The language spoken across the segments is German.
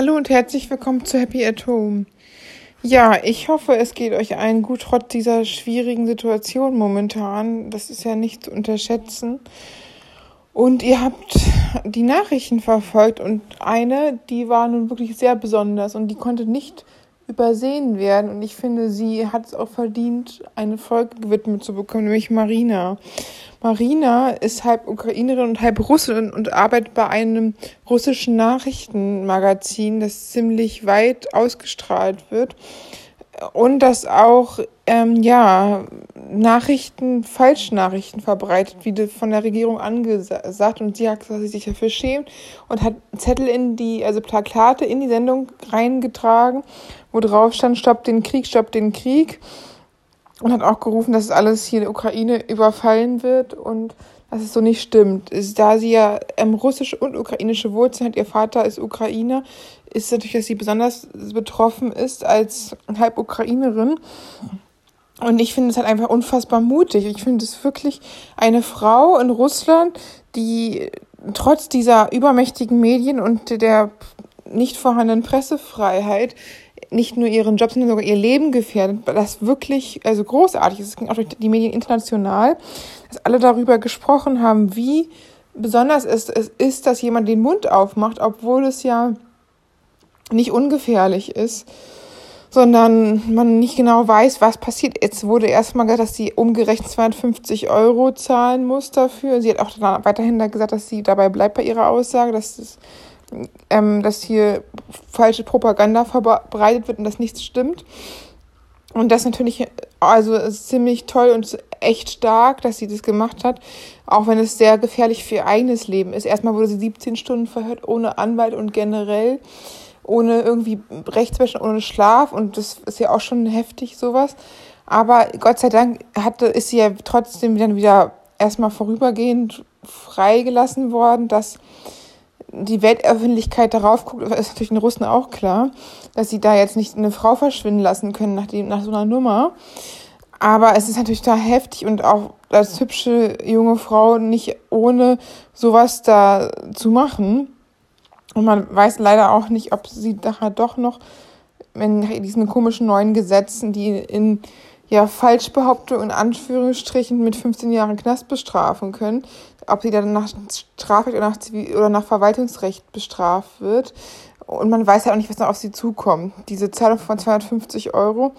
Hallo und herzlich willkommen zu Happy at Home. Ja, ich hoffe, es geht euch allen gut, trotz dieser schwierigen Situation momentan. Das ist ja nicht zu unterschätzen. Und ihr habt die Nachrichten verfolgt und eine, die war nun wirklich sehr besonders und die konnte nicht übersehen werden. Und ich finde, sie hat es auch verdient, eine Folge gewidmet zu bekommen, nämlich Marina. Marina ist halb Ukrainerin und halb Russin und arbeitet bei einem russischen Nachrichtenmagazin, das ziemlich weit ausgestrahlt wird. Und das auch, ähm, ja, Nachrichten, Falschnachrichten verbreitet, wie von der Regierung angesagt. Und sie hat dass sie sich dafür schämt und hat Zettel in die, also Plakate in die Sendung reingetragen, wo drauf stand, stoppt den Krieg, stoppt den Krieg und hat auch gerufen, dass alles hier in der Ukraine überfallen wird und dass es so nicht stimmt. Da sie ja ähm, russische und ukrainische Wurzeln hat, ihr Vater ist Ukrainer, ist natürlich, dass sie besonders betroffen ist als halb Ukrainerin. Und ich finde es halt einfach unfassbar mutig. Ich finde es wirklich eine Frau in Russland, die trotz dieser übermächtigen Medien und der nicht vorhandenen Pressefreiheit nicht nur ihren Job, sondern sogar ihr Leben gefährdet, das wirklich also großartig ist. Es ging auch durch die Medien international, dass alle darüber gesprochen haben, wie besonders es, es ist, dass jemand den Mund aufmacht, obwohl es ja nicht ungefährlich ist, sondern man nicht genau weiß, was passiert. Jetzt wurde erstmal gesagt, dass sie umgerechnet 250 Euro zahlen muss dafür. Sie hat auch weiterhin gesagt, dass sie dabei bleibt bei ihrer Aussage, dass es ähm, dass hier falsche Propaganda verbreitet wird und das nichts stimmt. Und das natürlich, also ist ziemlich toll und echt stark, dass sie das gemacht hat, auch wenn es sehr gefährlich für ihr eigenes Leben ist. Erstmal wurde sie 17 Stunden verhört, ohne Anwalt und generell, ohne irgendwie Rechtswäsche, ohne Schlaf und das ist ja auch schon heftig, sowas. Aber Gott sei Dank hatte, ist sie ja trotzdem dann wieder erstmal vorübergehend freigelassen worden, dass die Weltöffentlichkeit darauf guckt, ist natürlich den Russen auch klar, dass sie da jetzt nicht eine Frau verschwinden lassen können nach, dem, nach so einer Nummer. Aber es ist natürlich da heftig und auch als hübsche junge Frau nicht ohne sowas da zu machen. Und man weiß leider auch nicht, ob sie nachher doch noch in diesen komischen neuen Gesetzen, die in ja, Falschbehauptung in Anführungsstrichen mit 15 Jahren Knast bestrafen können, ob sie dann nach Strafrecht oder nach, Zivil oder nach Verwaltungsrecht bestraft wird. Und man weiß ja auch nicht, was noch auf sie zukommt. Diese Zahlung von 250 Euro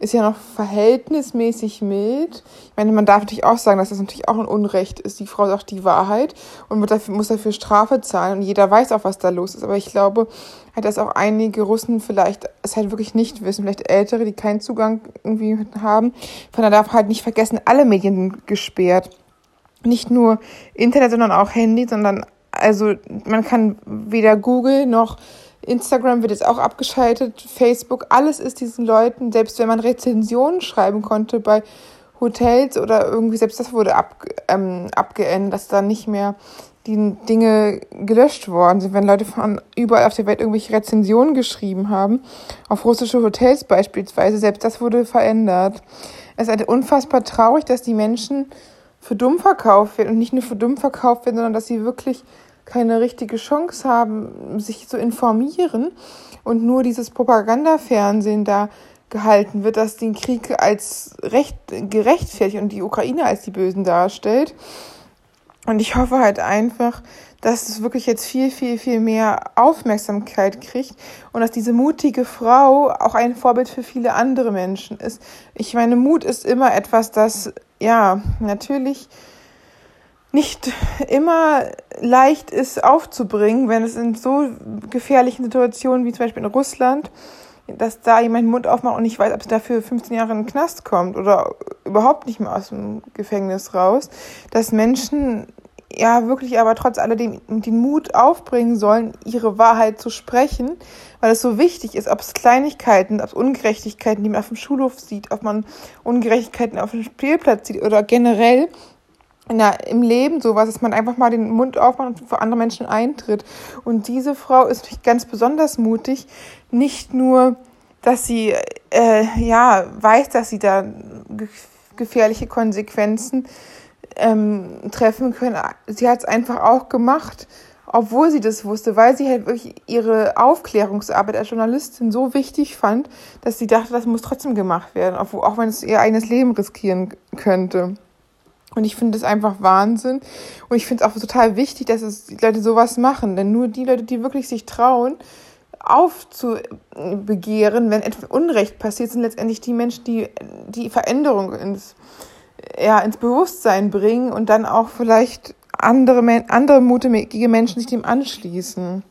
ist ja noch verhältnismäßig mild. Ich meine, man darf natürlich auch sagen, dass das natürlich auch ein Unrecht ist. Die Frau sagt die Wahrheit und dafür, muss dafür Strafe zahlen. Und jeder weiß auch, was da los ist. Aber ich glaube, halt, dass auch einige Russen vielleicht es halt wirklich nicht wissen. Vielleicht Ältere, die keinen Zugang irgendwie haben. Von daher darf halt nicht vergessen, alle Medien sind gesperrt nicht nur Internet, sondern auch Handy, sondern also man kann weder Google noch Instagram wird jetzt auch abgeschaltet, Facebook, alles ist diesen Leuten, selbst wenn man Rezensionen schreiben konnte bei Hotels oder irgendwie, selbst das wurde ab, ähm, abgeändert, dass da nicht mehr die Dinge gelöscht worden sind, wenn Leute von überall auf der Welt irgendwelche Rezensionen geschrieben haben, auf russische Hotels beispielsweise, selbst das wurde verändert. Es ist halt unfassbar traurig, dass die Menschen für dumm verkauft werden und nicht nur für dumm verkauft werden, sondern dass sie wirklich keine richtige Chance haben, sich zu informieren und nur dieses Propagandafernsehen da gehalten wird, das den Krieg als recht gerechtfertigt und die Ukraine als die Bösen darstellt. Und ich hoffe halt einfach, dass es wirklich jetzt viel, viel, viel mehr Aufmerksamkeit kriegt und dass diese mutige Frau auch ein Vorbild für viele andere Menschen ist. Ich meine, Mut ist immer etwas, das ja natürlich nicht immer leicht ist aufzubringen, wenn es in so gefährlichen Situationen wie zum Beispiel in Russland, dass da jemand den Mund aufmacht und nicht weiß, ob es dafür 15 Jahre in den Knast kommt oder überhaupt nicht mehr aus dem Gefängnis raus, dass Menschen ja wirklich aber trotz alledem den Mut aufbringen sollen, ihre Wahrheit zu sprechen, weil es so wichtig ist, ob es Kleinigkeiten, ob es Ungerechtigkeiten, die man auf dem Schulhof sieht, ob man Ungerechtigkeiten auf dem Spielplatz sieht oder generell der, im Leben sowas, dass man einfach mal den Mund aufmacht und vor andere Menschen eintritt. Und diese Frau ist natürlich ganz besonders mutig, nicht nur, dass sie äh, ja weiß, dass sie da gefährliche Konsequenzen ähm, treffen können. Sie hat es einfach auch gemacht, obwohl sie das wusste, weil sie halt wirklich ihre Aufklärungsarbeit als Journalistin so wichtig fand, dass sie dachte, das muss trotzdem gemacht werden, auch wenn es ihr eigenes Leben riskieren könnte. Und ich finde das einfach Wahnsinn. Und ich finde es auch total wichtig, dass es die Leute sowas machen. Denn nur die Leute, die wirklich sich trauen, aufzubegehren, wenn etwas Unrecht passiert, sind letztendlich die Menschen, die die Veränderung ins, ja, ins Bewusstsein bringen und dann auch vielleicht andere, andere mutige Menschen sich dem anschließen.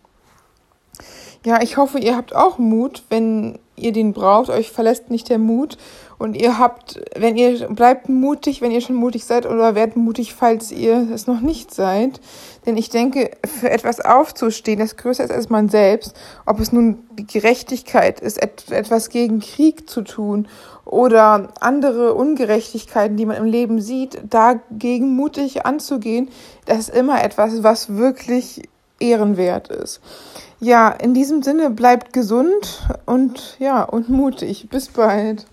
Ja, ich hoffe, ihr habt auch Mut, wenn ihr den braucht. Euch verlässt nicht der Mut. Und ihr habt, wenn ihr bleibt mutig, wenn ihr schon mutig seid oder werdet mutig, falls ihr es noch nicht seid. Denn ich denke, für etwas aufzustehen, das größer ist als man selbst, ob es nun die Gerechtigkeit ist, etwas gegen Krieg zu tun oder andere Ungerechtigkeiten, die man im Leben sieht, dagegen mutig anzugehen, das ist immer etwas, was wirklich ehrenwert ist. Ja, in diesem Sinne bleibt gesund und ja, und mutig. Bis bald.